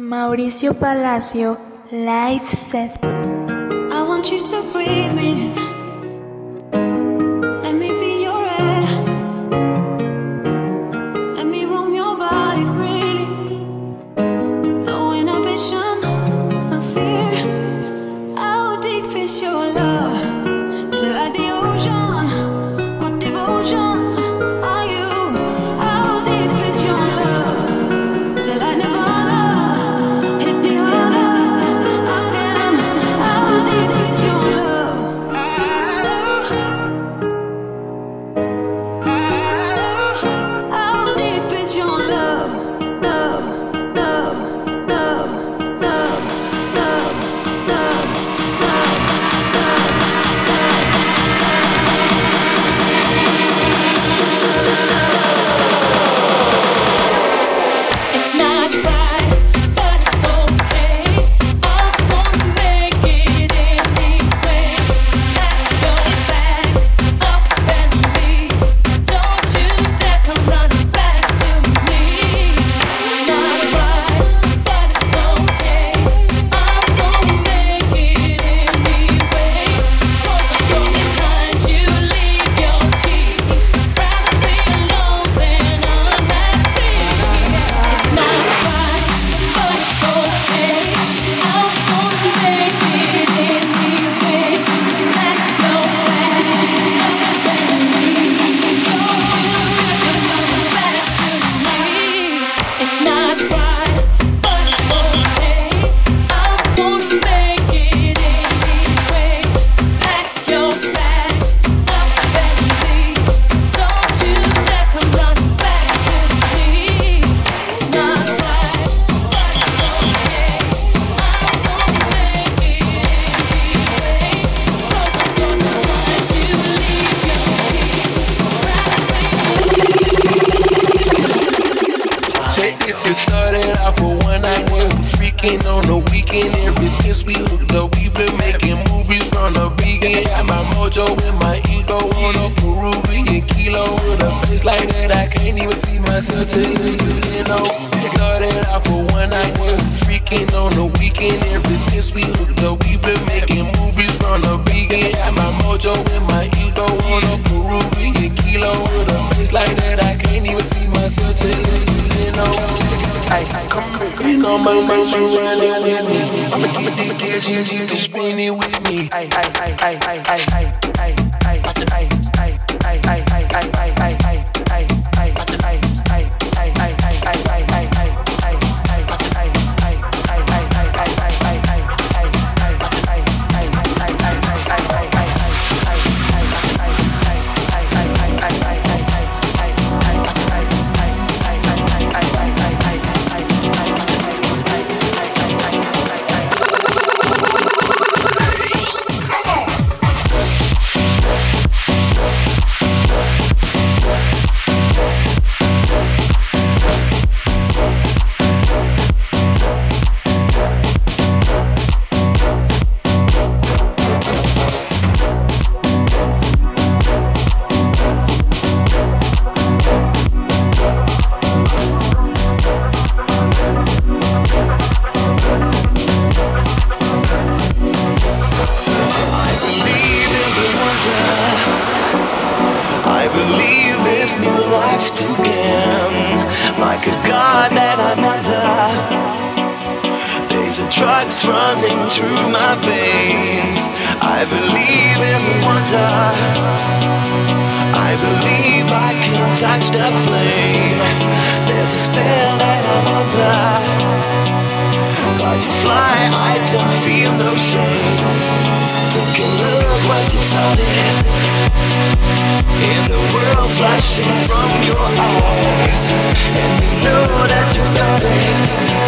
Mauricio Palacio, Life Set. I want you to breathe me. running with me. I'm a, I'm keep it yes, yes, yes, spinning with me. I, I, I, I, I, I. through my veins. I believe in wonder. I believe I can touch the flame. There's a spell that I'm under. Got to fly, I don't feel no shame. Take a look what you started. In the world flashing from your eyes. And you know that you've got it.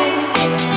away.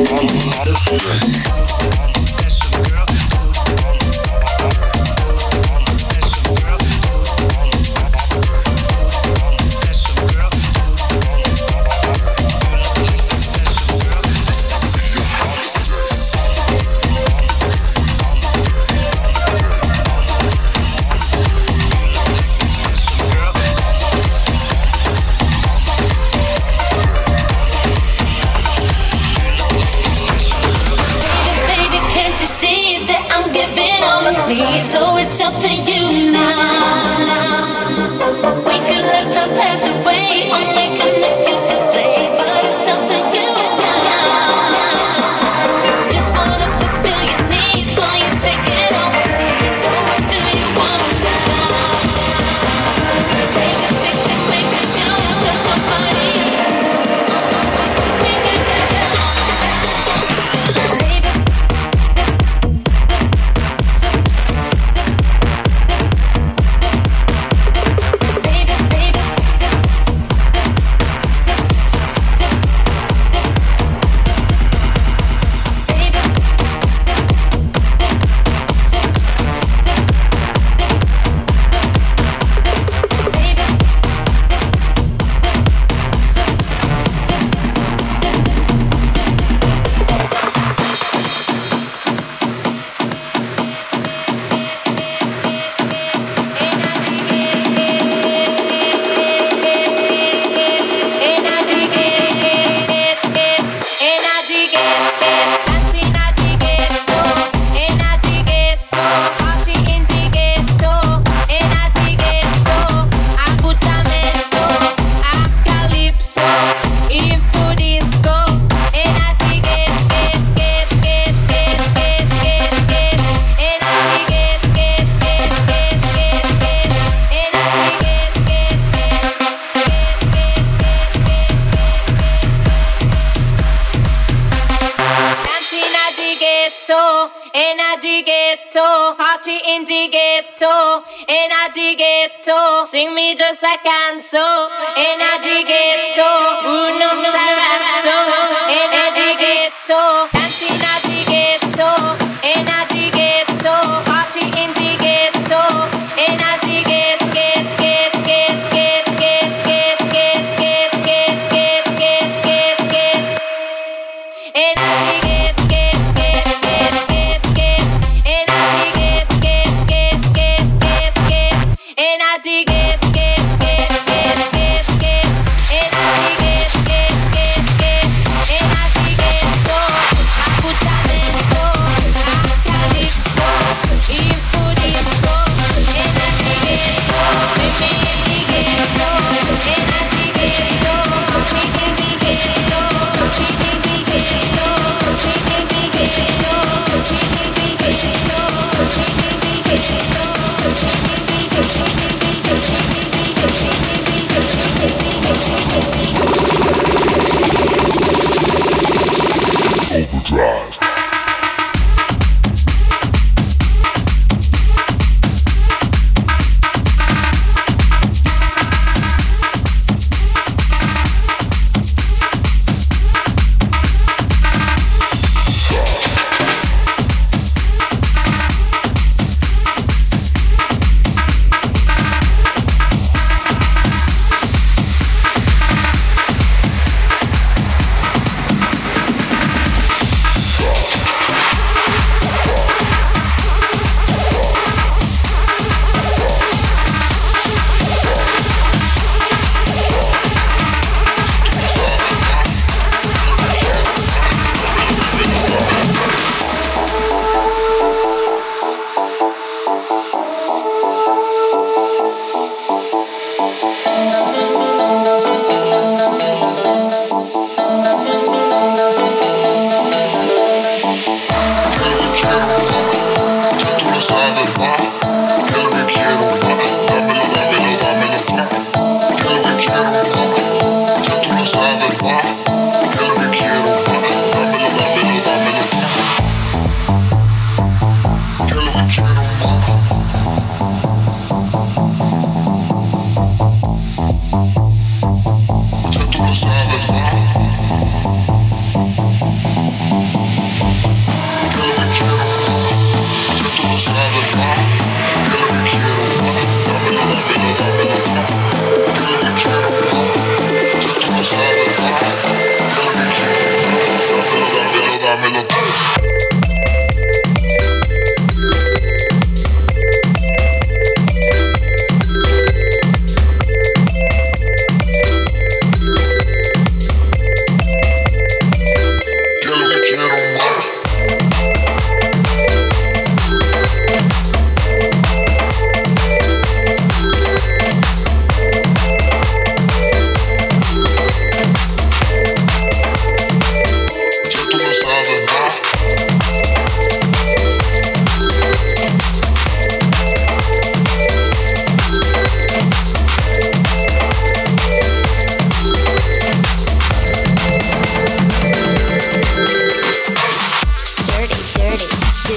How do you? ghetto, sing me just a canso. In a ghetto,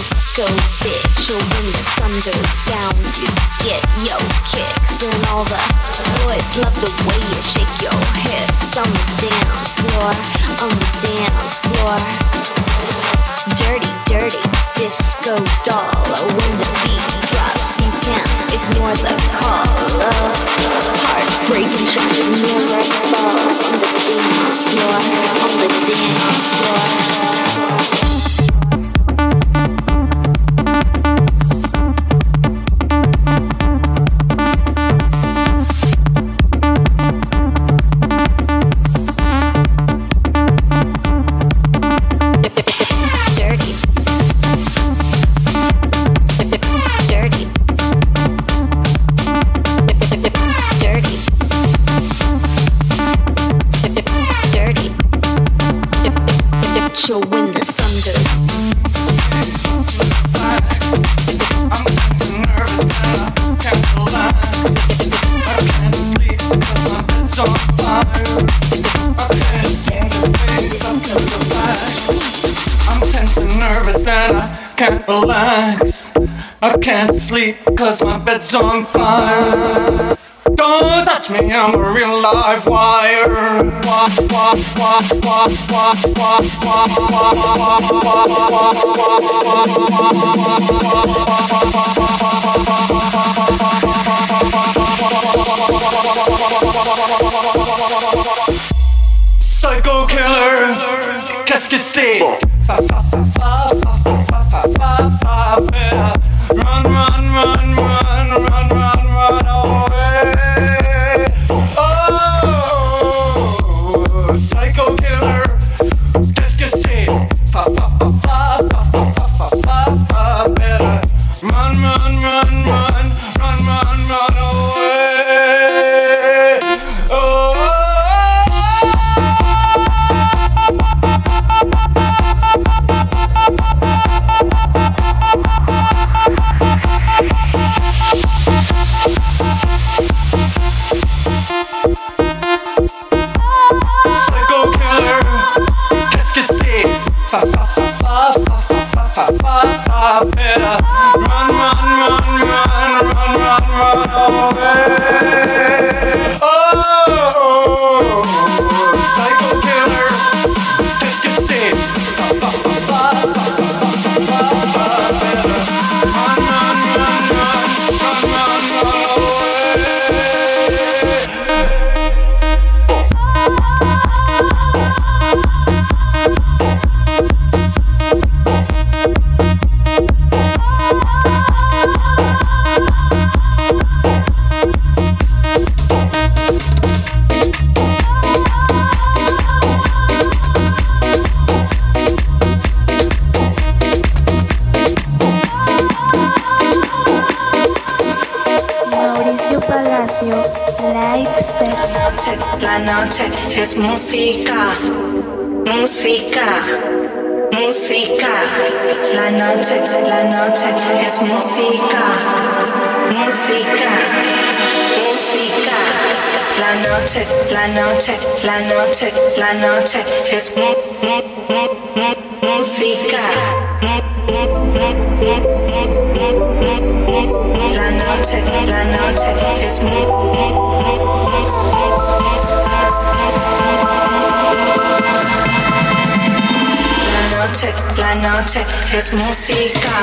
is bitch. So when the sun goes down, you get your kicks and all the boys love the way you shake your hips on the dance floor, on the dance floor. Dirty, dirty disco doll. When the beat drops, you can't ignore the call. Of heartbreaking shot in your right balls on the dance floor, on the dance floor. can't sleep cause my bed's on fire. Don't touch me, I'm a real live wire. Psycho killer, qu'est-ce que c'est? Man, man. noche, la noche, la noche, la noche es mu, mu, mu, música. La noche, la noche es mu, mu, mu, La noche, la noche es música.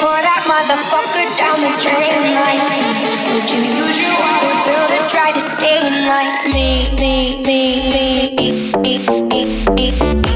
pour that motherfucker down the drain like Would you use to try to like me, me, me, me, me, me, me, me.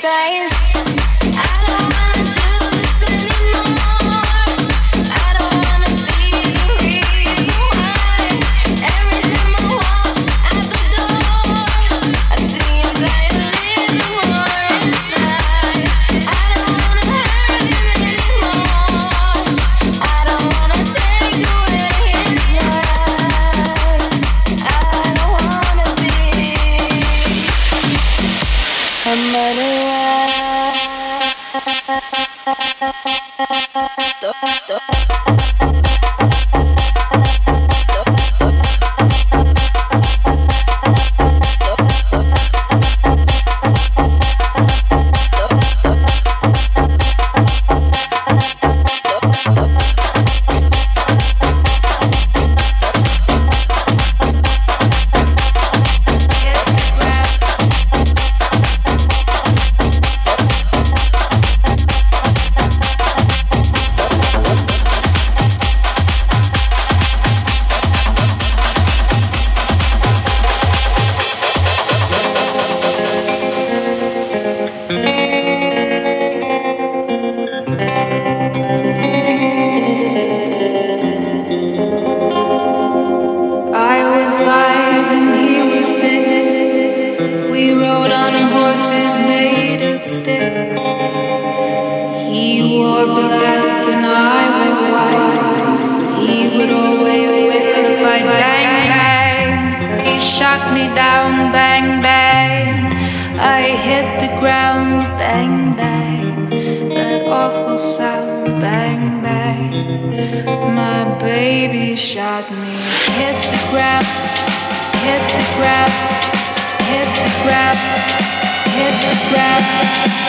Dying. Yeah.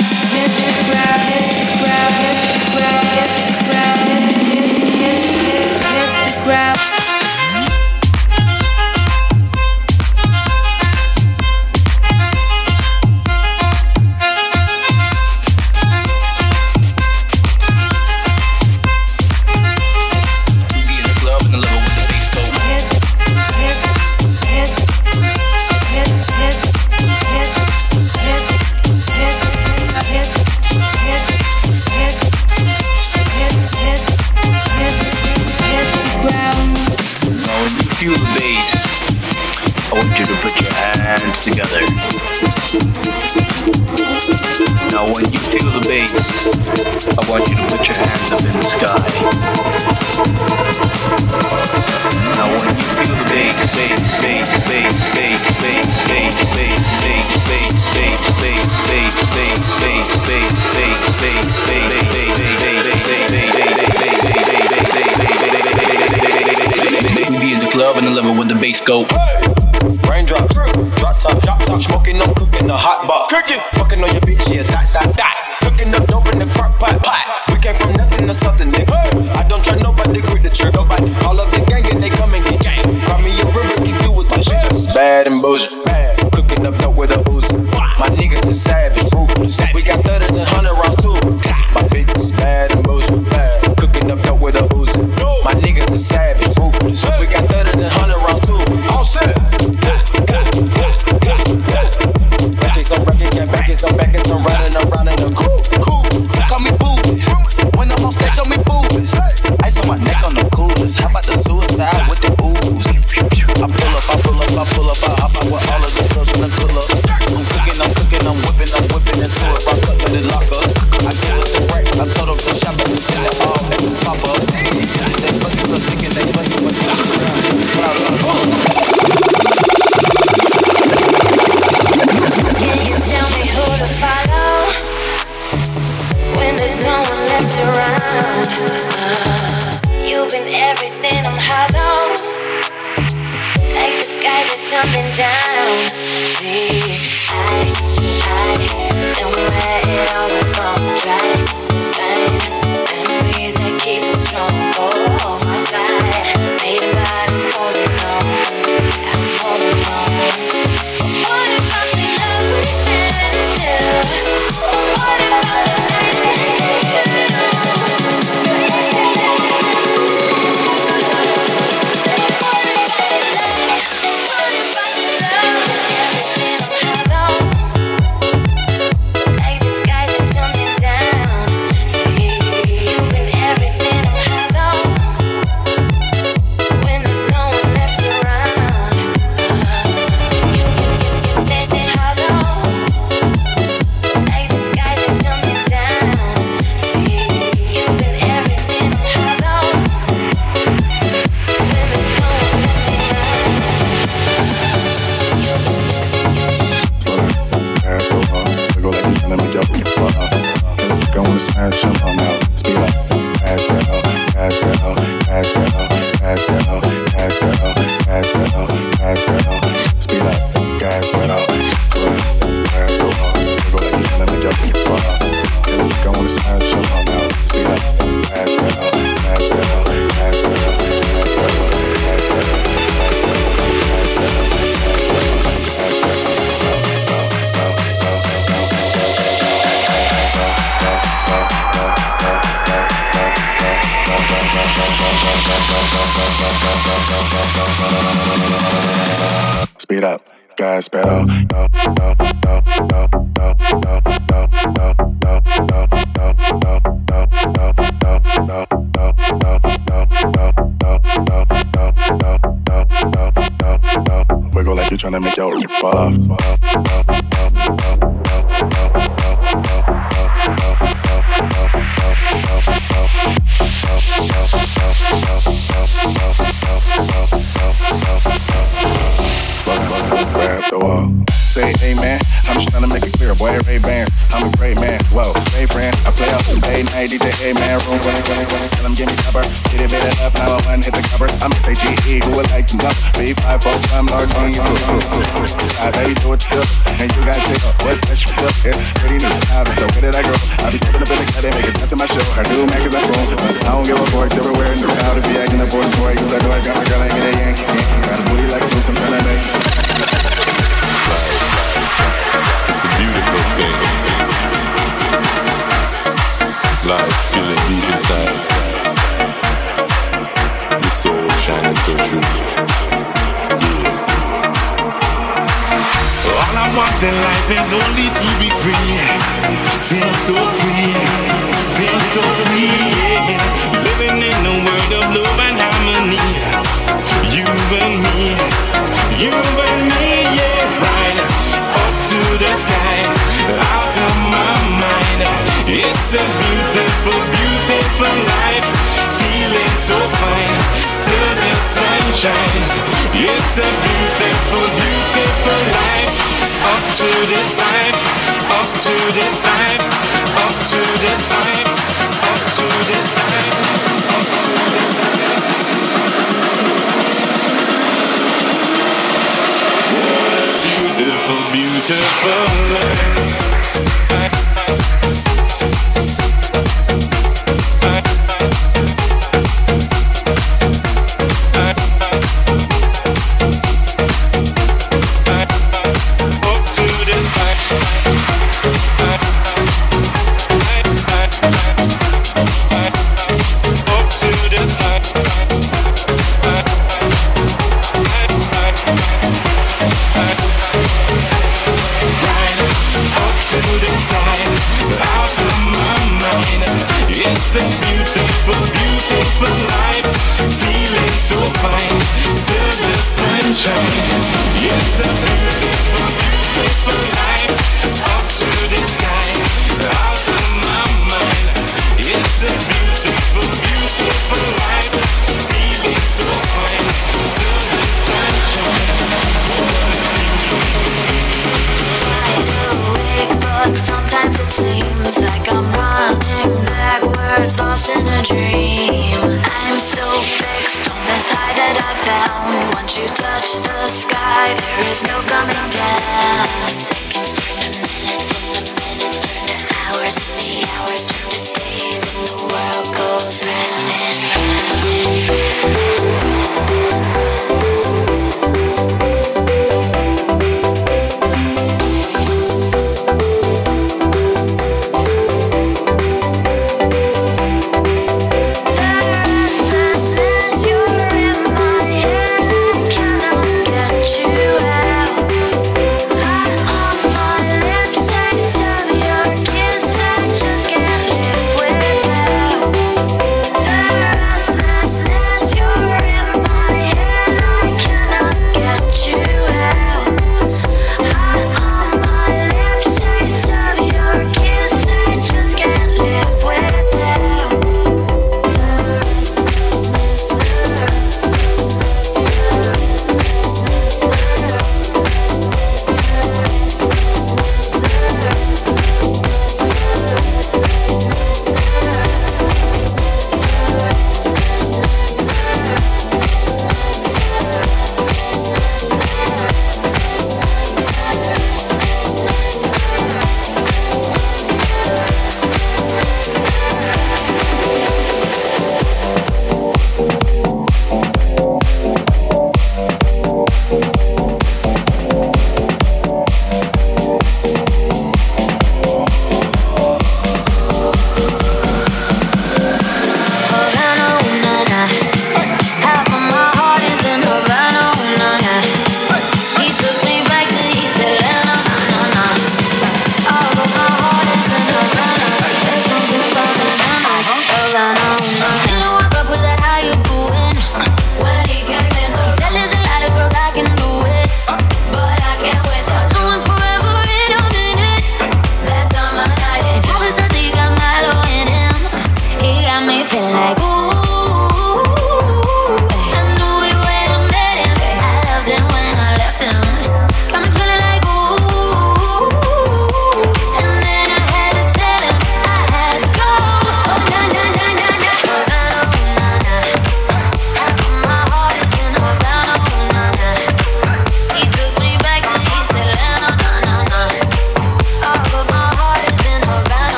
Speed up, gas pedal. Wiggle like you're trying to make your roof fall off. I'm a great man. Whoa, stay friend. I play up day night, DJ A man. Room running, running, running. Tell him give me cover. Get it, bit it up. 911, hit the covers. I'm S-H-E-E. Who would like to know? B5, 4, 5, large on you. Side, baby, do it still. And you got to take up what that shit up. It's pretty neat. Now that's the way that I grow. I be stepping up in the cut and make it to my show. I do man, cause I'm strong. I don't give a fork. Everywhere in the crowd. If you acting up for the sport, cause I know I got my girl. I get a yank. Got a booty like a goose. I'm trying to make. It's a beautiful thing. Like feeling deep inside. Your soul shining so true. All I want in life is only to be free. Feel so free. Feel so free. Living in a world of love and harmony. You and me. You and me, sunshine. It's a beautiful, beautiful life. Up to the sky, up to the sky, up to the sky, up to the sky, up to the sky. Beautiful, beautiful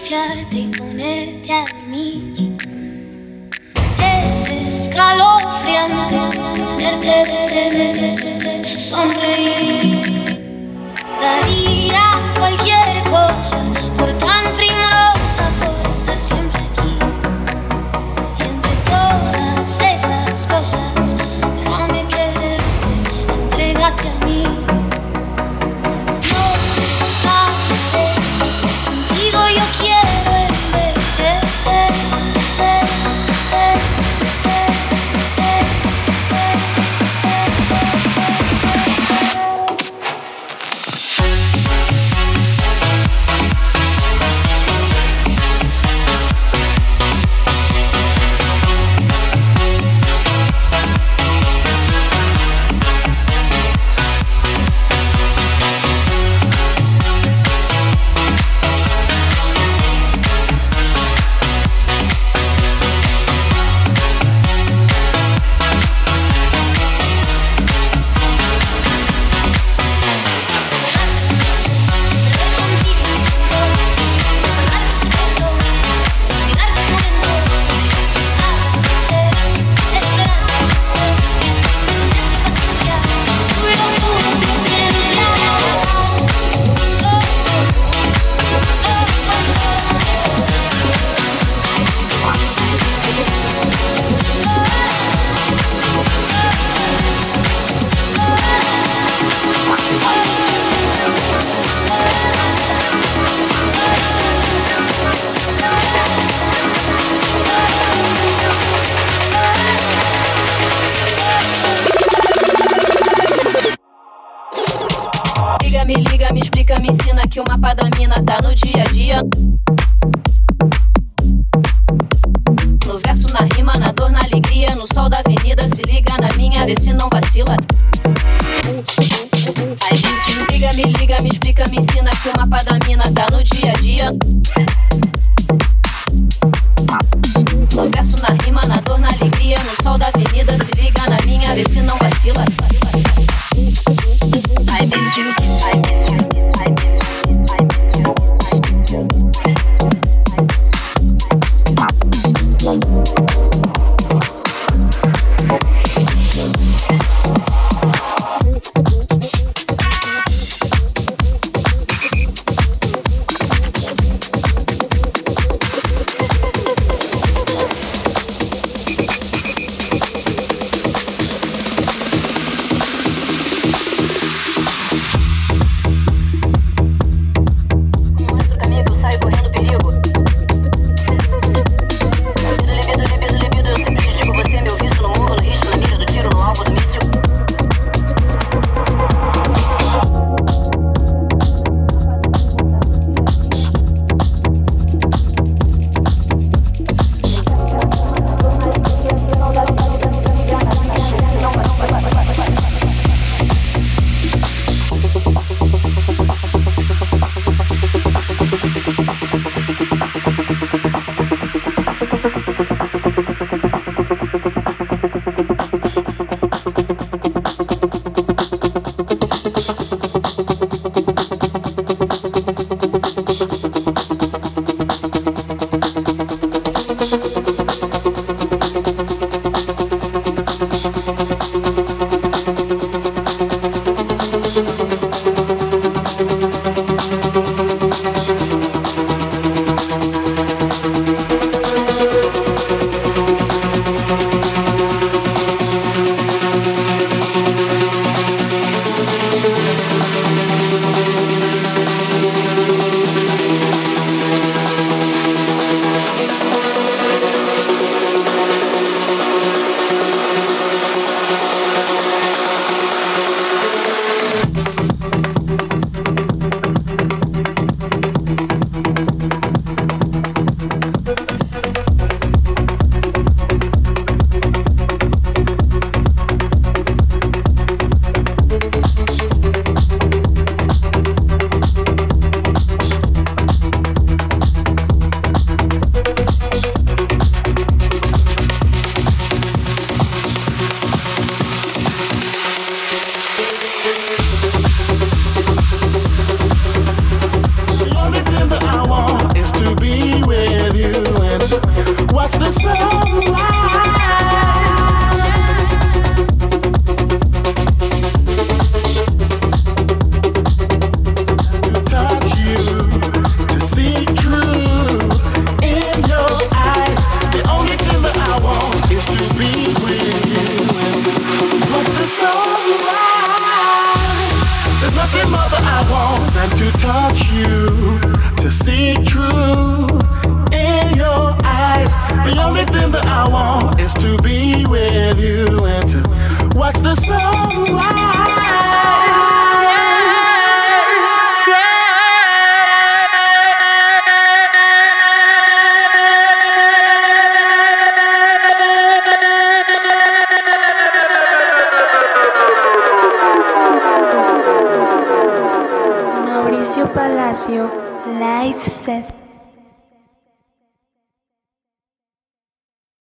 acariciarte y ponerte a mí. Es escalofriante verte de sonreír. Daría cualquier cosa por tan primorosa, por estar siempre.